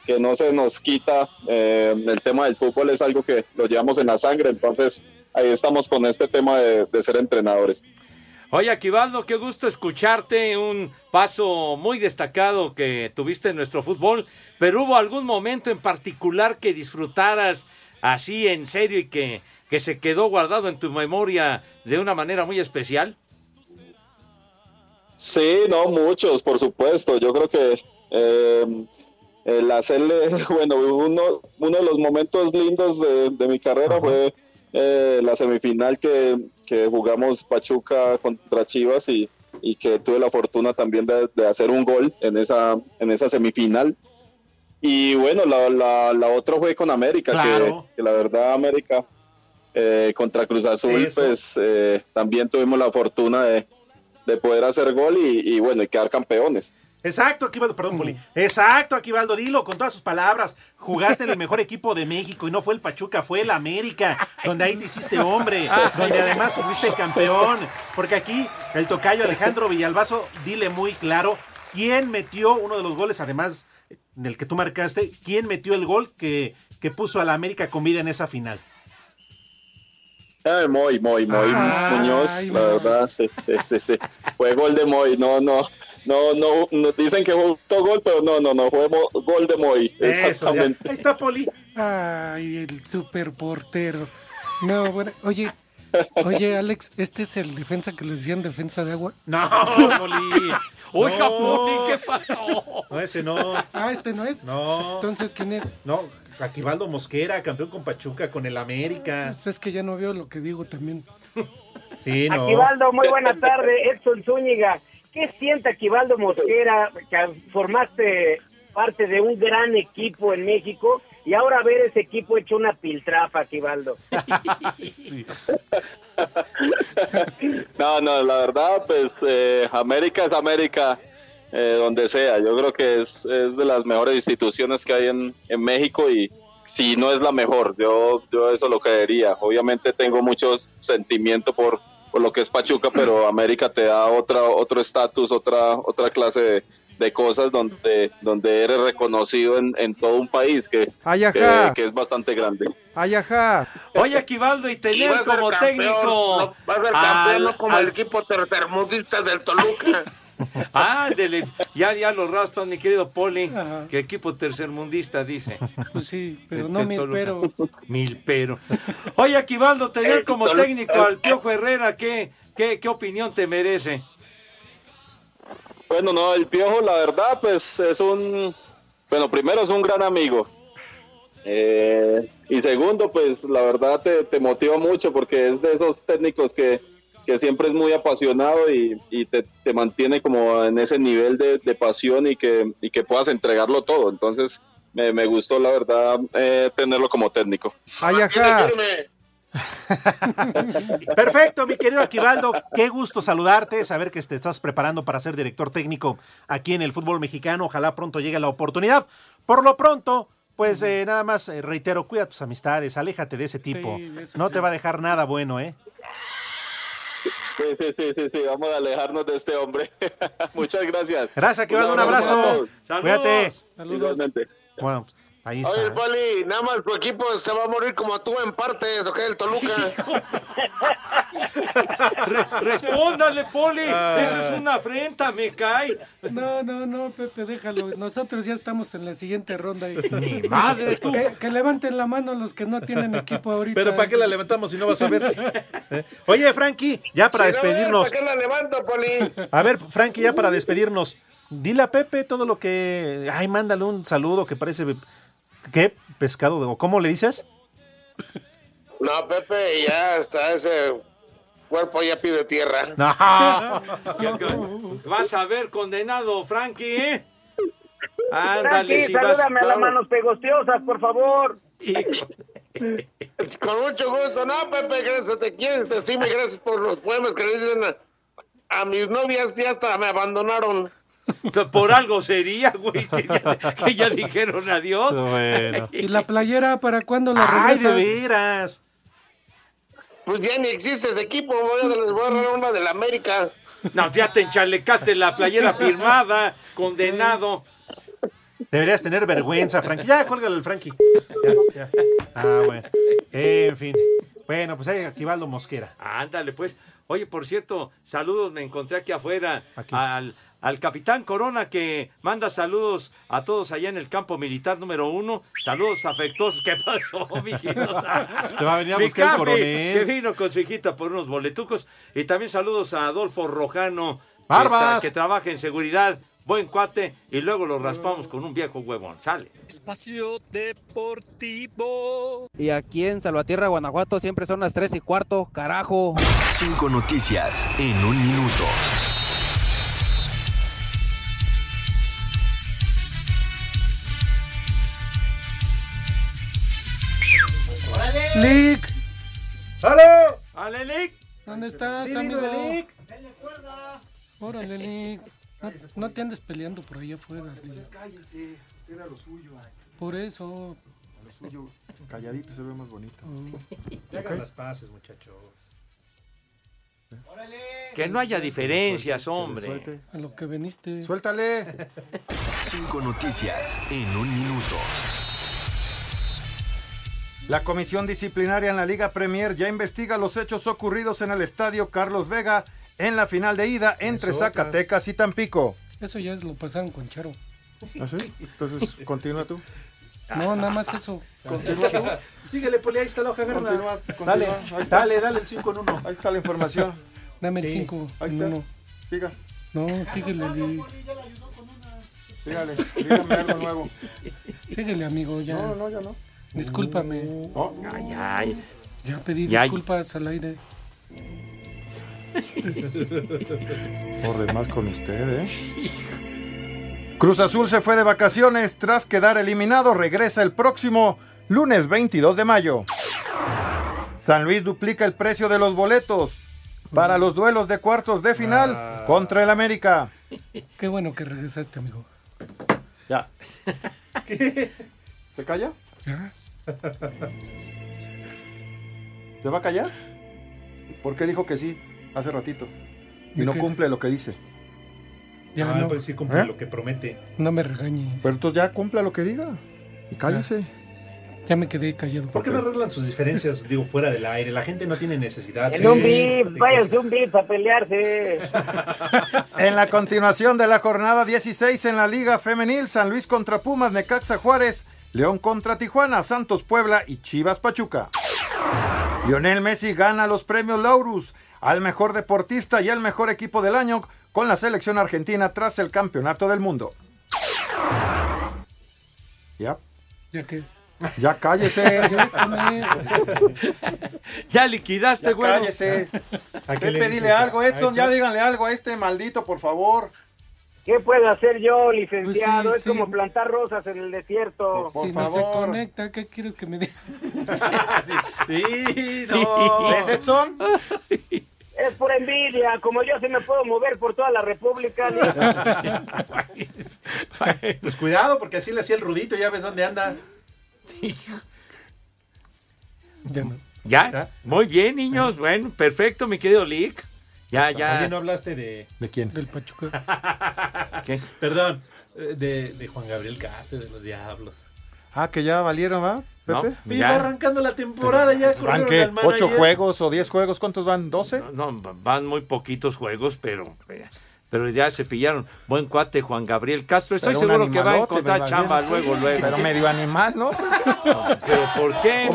que no se nos quita, eh, el tema del fútbol es algo que lo llevamos en la sangre, entonces ahí estamos con este tema de, de ser entrenadores. Oye, Aquivaldo, qué gusto escucharte. Un paso muy destacado que tuviste en nuestro fútbol. Pero hubo algún momento en particular que disfrutaras así en serio y que, que se quedó guardado en tu memoria de una manera muy especial. Sí, no, muchos, por supuesto. Yo creo que eh, el hacerle, bueno, uno, uno de los momentos lindos de, de mi carrera fue eh, la semifinal que, que jugamos Pachuca contra Chivas y, y que tuve la fortuna también de, de hacer un gol en esa, en esa semifinal. Y bueno, la, la, la otra fue con América, Claro. que, que la verdad América eh, contra Cruz Azul, Eso. pues eh, también tuvimos la fortuna de, de poder hacer gol y, y bueno, y quedar campeones. Exacto, Aquivaldo, perdón, Poli. Exacto, Aquivaldo, dilo con todas sus palabras. Jugaste en el mejor equipo de México y no fue el Pachuca, fue el América, donde ahí te hiciste hombre, donde además fuiste campeón. Porque aquí el tocayo Alejandro Villalbazo, dile muy claro, ¿quién metió uno de los goles, además del que tú marcaste, quién metió el gol que, que puso a la América con vida en esa final? Ay, Moy, Moy, Moy Ay, Muñoz, la verdad, sí, sí, sí, sí. Fue gol de Moy, no, no, no, no, no, dicen que fue gol, pero no, no, no, fue mo- gol de Moy, Eso, ya. exactamente. Ahí está, Poli. Ay, el super portero. No, bueno, oye, oye, Alex, ¿este es el defensa que le decían defensa de agua? No, Poli. Oiga, No. Poli, ¿qué pasó? No, ese no. Ah, este no es. No. Entonces, ¿quién es? No, Aquivaldo Mosquera, campeón con Pachuca, con el América. Pues es que ya no veo lo que digo también. Sí, no. Aquivaldo, muy buena tarde. Edson Zúñiga. ¿Qué siente Aquivaldo Mosquera que formaste parte de un gran equipo en México y ahora ver ese equipo hecho una piltrafa, Aquivaldo? No, no, la verdad, pues eh, América es América eh, donde sea. Yo creo que es, es de las mejores instituciones que hay en, en México y si no es la mejor, yo, yo eso lo creería. Obviamente tengo muchos sentimientos por, por lo que es Pachuca, pero América te da otra, otro estatus, otra, otra clase de, de cosas donde, donde eres reconocido en, en todo un país que, Ay, que, ajá. que es bastante grande. Ay, ajá. Oye, Aquivaldo, y Y tener ser como campeón, técnico. no, va a ser campeón, al- como al- el equipo tercermundista del Toluca. Ándele, ya, ya lo raspan, mi querido Poli, que equipo tercermundista dice. Pues sí, pero De- no de mil Toluca. pero. Mil pero. Oye, Aquivaldo, tener como Toluca. técnico al Piojo Herrera, ¿qué, qué, qué opinión te merece? Bueno, no, el Piojo, la verdad, pues es un, bueno, primero es un gran amigo. Eh, y segundo, pues la verdad te, te motiva mucho porque es de esos técnicos que, que siempre es muy apasionado y, y te, te mantiene como en ese nivel de, de pasión y que, y que puedas entregarlo todo. Entonces, me, me gustó, la verdad, eh, tenerlo como técnico. Ay, ajá. Perfecto, mi querido Aquivaldo. Qué gusto saludarte, saber que te estás preparando para ser director técnico aquí en el fútbol mexicano. Ojalá pronto llegue la oportunidad. Por lo pronto, pues eh, nada más eh, reitero, cuida tus amistades, aléjate de ese tipo. no sí. te va a dejar nada bueno, ¿eh? Sí, sí, sí, sí, sí, vamos a alejarnos de este hombre. Muchas gracias. Gracias, Aquivaldo, un abrazo. a todos. Cuídate. Igualmente. Bueno, pues, ahí Oye, está. Poli, nada más tu equipo se va a morir como tú en partes, ¿ok? El Toluca. Re- respóndale, Poli. Ah. Eso es una afrenta, me cae. No, no, no, Pepe, déjalo. Nosotros ya estamos en la siguiente ronda. Ni madre, tú. Que, que levanten la mano los que no tienen equipo ahorita. Pero ¿para qué la levantamos si no vas a ver? ¿Eh? Oye, Frankie, ya para Si no, despedirnos. ¿Para qué la levanto, Poli? A ver, Frankie, ya para despedirnos. Dile a Pepe todo lo que. Ay, mándale un saludo que parece. ¿Qué? ¿Pescado? de- ¿O cómo le dices? No, Pepe, ya está, ese cuerpo ya pide tierra. No. Vas a ver condenado, Frankie, ¿eh? Ándale, Frankie, si vas. salúdame a las manos pegostiosas, por favor. Con mucho gusto. No, Pepe, gracias, te quiero, te estimo y gracias por los poemas que le dicen a, a mis novias, ya hasta me abandonaron. Por algo sería, güey, que ya, que ya dijeron adiós. Bueno. ¿Y la playera para cuándo la Ay, de regresas? veras. Pues ya ni existe ese equipo, voy a, les voy a agarrar una del América. No, ya te enchalecaste la playera firmada, condenado. Deberías tener vergüenza, Frankie. Ya, cuélgale al Frankie. Ya, ya. Ah, bueno. En fin. Bueno, pues ahí Aquivaldo Mosquera. Ándale, pues. Oye, por cierto, saludos, me encontré aquí afuera Al, al capitán Corona que manda saludos a todos allá en el campo militar número uno. Saludos afectuosos. ¿Qué pasó, mijitos? Te va a venir a Mi buscar el coronel. Que vino con su hijita por unos boletucos. Y también saludos a Adolfo Rojano. que Barbas. tra- Que, trabaja en seguridad. Buen cuate. Y luego lo raspamos con un viejo huevón. Sale. Espacio Deportivo. Y aquí en Salvatierra, Guanajuato, siempre son las 3 y cuarto, carajo. Cinco noticias en un minuto. Lick, ¡Halo! ¡Ale, Lick! ¿dónde estás, Sí, amigo? dime, Lick. Órale, Lick. No, no te andes peleando por ahí afuera. Lick. Cállese, usted a lo suyo. Por eso. A lo suyo, calladito se ve más bonito. Ya hagan las paces, muchachos. Que no haya diferencias, hombre. A lo que veniste. Suéltale. Cinco noticias en un minuto. La comisión disciplinaria en la Liga Premier ya investiga los hechos ocurridos en el estadio Carlos Vega en la final de ida entre Eso, Zacatecas y Tampico. Eso ya es lo pasaron con Charo. ¿Ah, sí? Entonces, continúa tú. No, nada más eso. Continúa tú. Síguele, Poli, ahí está la hoja. Continúa, continúa. Dale, Ahí está. dale, dale el 5 en 1. Ahí está la información. Dame el Sí, 5 ahí en está. uno. Siga, No, síguele, Lick. sígale, dígame algo nuevo. Síguele, amigo, ya. No, no, ya no. Discúlpame. Ay, ay. Ya pedí Ya- disculpas al aire. Por demás con usted, ¿eh? Cruz Azul se fue de vacaciones tras quedar eliminado. Regresa el próximo lunes 22 de mayo. San Luis duplica el precio de los boletos. para los duelos de cuartos de final Ah. contra el América. Qué bueno que regresaste, amigo. Ya. ¿Se calla? Ya. ¿Se va a callar? ¿Por qué dijo que sí hace ratito? Y ¿De no qué? cumple lo que dice. Ya Ah, no, pues sí cumple ¿Eh? lo que promete. no me regañes. Pero entonces ya cumpla lo que diga. Y cállese. Ya me quedé callado. ¿Por qué no arreglan sus diferencias, digo, fuera del aire? La gente no tiene necesidad. En sí, un beat, váyanse un beat a pelearse. En la continuación de la jornada 16 en la Liga Femenil, San Luis contra Pumas, Necaxa Juárez, León contra Tijuana, Santos Puebla y Chivas Pachuca. Lionel Messi gana los premios Laurus al mejor deportista y al mejor equipo del año con la selección argentina tras el campeonato del mundo. Ya, Ya que. ya cállese. Ya liquidaste, güey. cállese. ¿A qué a- algo, Edson, ya díganle algo a este maldito, por favor. ¿Qué puedo hacer yo, licenciado? Pues sí, es sí. como plantar rosas en el desierto. Por si no se favor. conecta, ¿qué quieres que me diga? Sí, no. ¿Ves, Edson? Es por envidia. Como yo sí me puedo mover por toda la república. Pues cuidado, porque así le hacía el rudito, ya ves dónde anda. Ya no. Ya, muy bien, niños. Bueno, perfecto, mi querido Lick. Ya, ya. Oye, no hablaste de. ¿De quién? Del Pachuca. ¿Qué? Perdón, eh, de, de Juan Gabriel Castro, de los Diablos. Ah, que ya valieron, ¿va? No, Pepe. Y ya. va arrancando la temporada ya. ¿Van corrieron qué? ¿Ocho juegos o diez juegos? ¿Cuántos van? ¿Doce? No, van muy poquitos juegos, pero, pero ya se pillaron. Buen cuate Juan Gabriel Castro. Estoy Pero seguro que va a encontrar chamba luego, luego. Pero medio animal, ¿no? Pero ¿por qué?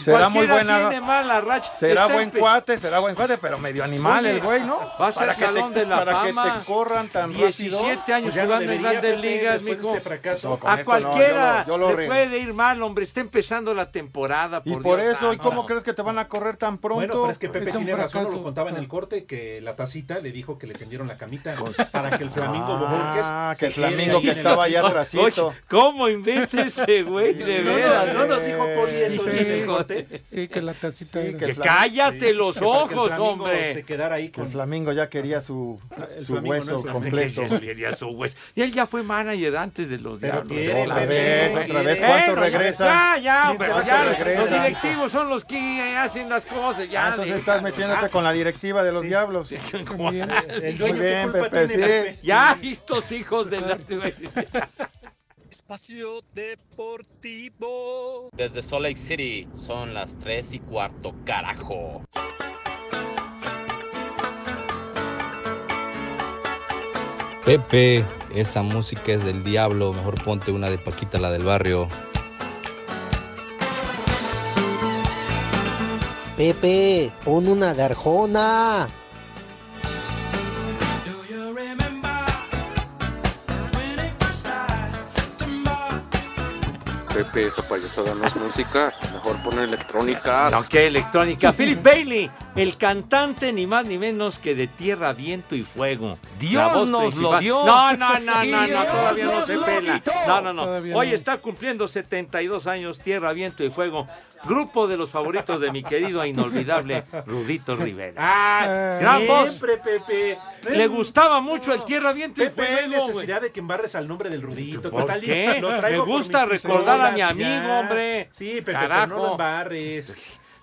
Será muy buena- tiene mala racha. Será Está buen cuate, será buen cuate, pero medio animal Oye, el güey, ¿no? va a ser Para que Salón te- de la para Fama. que te corran tan rápido. 17 años Pues jugando en grandes ligas, mijo. este fracaso. No, con A esto no, cualquiera yo lo- yo lo le puede ir mal, hombre. Está empezando la temporada. Y Por, por Dios eso, ¿y cómo crees que te van a correr tan pronto? Bueno, pero es que Pepe tiene razón, lo contaba en el corte, que la tacita le dijo que le tendieron la camita para que el Flamingo Ah, Borges que el Flamingo que estaba allá atrásito. Oye, ¿cómo inventa ese güey? De No, veras. no, no nos dijo Poli eso Sí. corte. Sí, que la tacita Sí, que cállate Sí, los ojos, hombre. Se quedara ahí Que con el Flamingo ya quería su, hueso completo. Quería su hueso. Y él ya fue manager antes de los Pero diablos. quiere, Otra vez, otra vez. ¿Cuánto regresa? Ya, ya, ¿Quién pero ya. Los directivos son los que hacen las cosas. Ya, Ah, entonces estás metiéndote con la directiva de los diablos. Muy bien. Pepe, sí. Pepe? Ya, estos hijos de la... Espacio Deportivo. Desde Salt Lake City son las 3 y cuarto, carajo. Pepe, esa música es del diablo, mejor ponte una de Paquita, la del barrio. Pepe, pon una de Arjona. Pepe, esa payasada no es música. Mejor poner electrónica. Qué electrónica. Philip Bailey, el cantante ni más ni menos que de Tierra, Viento y Fuego. Dios La voz nos lo dio. No, no, no, no, no, todavía no se lo pela. No, no, no. Todavía Hoy no. está cumpliendo 72 años Tierra, Viento y Fuego. Grupo de los favoritos de mi querido e inolvidable Rudito Rivera. Ah, Gran voz. siempre, Pepe. Le gustaba mucho el Tierra, Viento y Pepe, no hay Fuego. necesidad de que embarres al nombre del Rudito. ¿Por Total, qué? lo Me gusta recordar a mi amigo, ya. hombre. Sí, Pepe, pero Carajo. no lo embarres.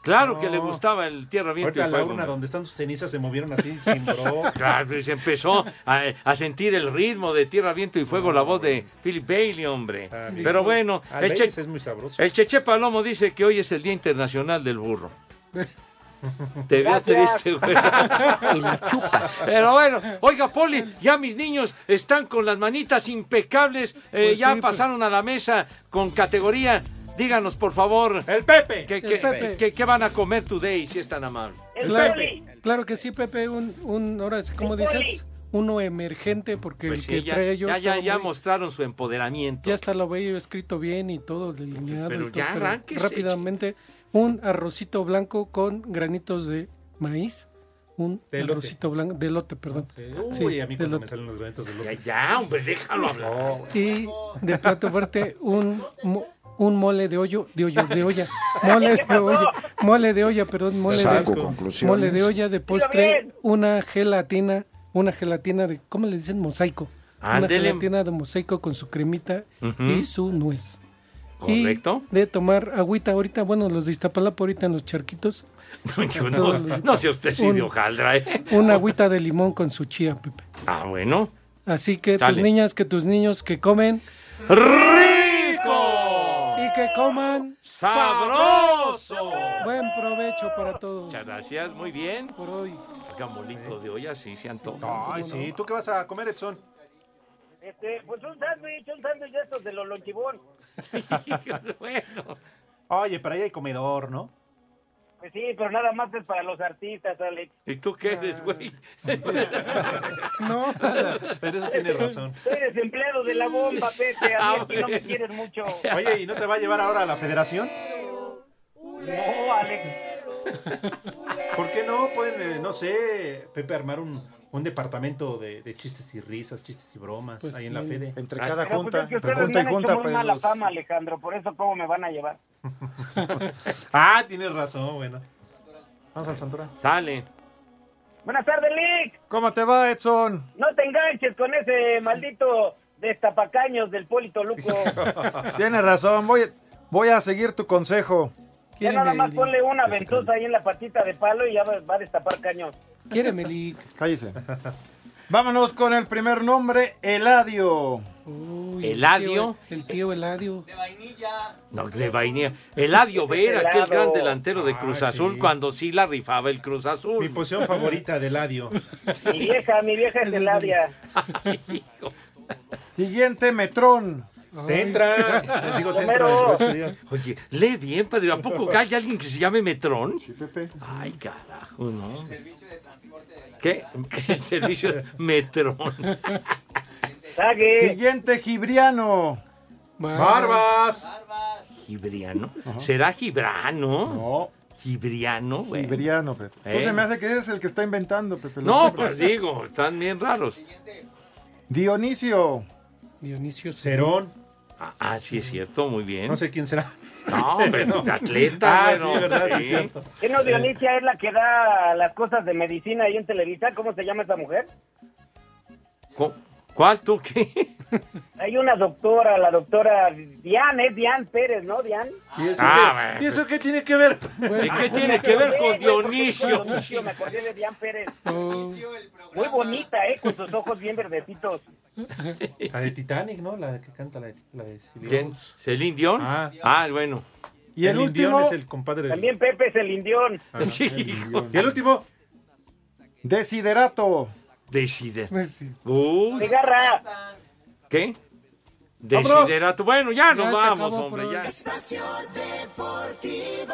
Claro que le gustaba el Tierra, Viento Ahorita y la Fuego. urna hombre. donde están sus cenizas se movieron así sin bro. Claro, y se empezó a, a sentir el ritmo de Tierra, Viento y Fuego, la voz de Philip Bailey, hombre. bien. Pero bueno, Al el, che- es muy sabroso. el Cheche Palomo dice que hoy es el Día Internacional del Burro. Te veo triste, güey. Y las chupas. Pero bueno, oiga, Poli, ya mis niños están con las manitas impecables, eh, Pues ya sí, pues. pasaron a la mesa con categoría. Díganos, por favor, El Pepe. ¿qué, El qué- Pepe. qué- qué van a comer today, si es tan amable? El Claro, Poli. claro que sí, Pepe, un, un ahora sí, ¿cómo El dices? Uno emergente, porque Pues el sí, que ya, trae ellos ya, ya, ya muy- mostraron su empoderamiento. ya hasta lo veía escrito bien y todo delineado. Pero y todo, ya arránquese, rápidamente, un arrocito blanco con granitos de maíz, un arrocito blanco, de lote, perdón. Sí. Uy, a mí cuando me salen los granitos de Ya, lote. ya, hombre, déjalo hablar. Y de plato fuerte, un mo- un mole de hoyo, de hoyo, de olla, mole de olla, mole de olla, perdón, mole Saco de, mole de olla de postre, una gelatina, una gelatina de, ¿cómo le dicen? Mosaico. Una gelatina de mosaico con su cremita y su nuez. Correcto. Y de tomar agüita ahorita, bueno, los de Iztapalapa ahorita en los charquitos. No, no sea usted un- de hojaldra, ¿eh? Una agüita de limón con su chía, Pepe. Ah, bueno. Así que tus niñas, que tus niños que comen que coman ¡Sabroso! Buen provecho para todos. Muchas gracias, muy bien. Por hoy. Oiga, molito de olla, sí se antoja. Ay, sí. ¿Tú qué vas a comer, Edson? Este, pues un sándwich, un sándwich de estos de los lonchibón. bueno. Oye, pero ahí hay comedor, ¿no? Pues sí, pero nada más es para los artistas, Alex. ¿Y tú qué eres, güey? No. Pero eso tiene razón. Soy desempleado de la bomba, Pepe. A mí Ah, aquí no me quieres mucho. Oye, ¿y no te va a llevar ahora a la federación? No, Alex. ¿Por qué no? Pueden, eh, no sé, Pepe, armar un, un departamento de, de chistes y risas, chistes y bromas Pues ahí en la. Fede. Entre Ah, cada Pero pues junta, es que entre junta y junta, muy pues, mala los- fama, Alejandro. Por eso, ¿cómo me van a llevar? Ah, tienes razón, bueno. Vamos al Santura. Sale. Buenas tardes, Lick. ¿Cómo te va, Edson? No te enganches con ese maldito destapacaños del Polito Luco. Tienes razón, voy, voy a seguir tu consejo. Ya nada más ponle una ventosa ahí en la patita de palo y ya va va a destapar caños. Quiéreme, Lick. Cállese. Vámonos con el primer nombre, Eladio. Uy, el ¿Eladio? tío- El tío Eladio. No, de vainilla. Eladio Vera, aquel Helado. gran delantero de Ah, Cruz Azul, sí. cuando sí la rifaba el Cruz Mi Azul. posición favorita de Ladio. Mi vieja, mi vieja es es Eladia. Siguiente, Metrón. Te entra. Digo, te entra de ocho días. Oye, lee bien, padre. ¿A poco hay alguien que se llame Metrón? Sí, Pepe. Ay, carajo, ¿no? ¿Qué? ¿Qué servicio de Metrón? Sague. Siguiente, Gibriano. Barbas. ¿Gibriano? ¿Será Gibrano? No, ¿Gibriano? Bueno. Gibriano, Pepe. Eh. se me hace que eres el que está inventando, Pepe. No, pues digo, están bien raros. Dionisio. Dionisio Cerón. Ah, ah, sí es cierto, muy bien. No sé quién será. No, pero atleta, Ah, bueno. sí, verdad, sí, cierto. ¿Qué no Dionisia es la que da las cosas de medicina ahí en Televisa? ¿Cómo se llama esa mujer? ¿Cu- ¿Cuál tú qué? Hay una doctora, la doctora Dian, es Dian Pérez, ¿no, Dian? ¿Y eso, Ah, qué, ¿Y eso qué tiene que ver? ¿Y qué tiene que ver con Dionisio? Dionisio, me acordé de Dian Pérez. Oh, Muy bonita, ¿eh? Con sus ojos bien verdecitos. La de Titanic, ¿no? La que canta la de, la de ¿Quién? ¿Celine Dion? Ah. Ah, bueno. Y el, Indión último, es el compadre de... También Pepe es el indión. Ah, Sí, el. Indión. Y el último, Desiderato. Decide. pues. Uy, Cigarra. ¿qué? Desiderato. Bueno, ya nos Ya vamos, hombre, ya. Espacio Deportivo.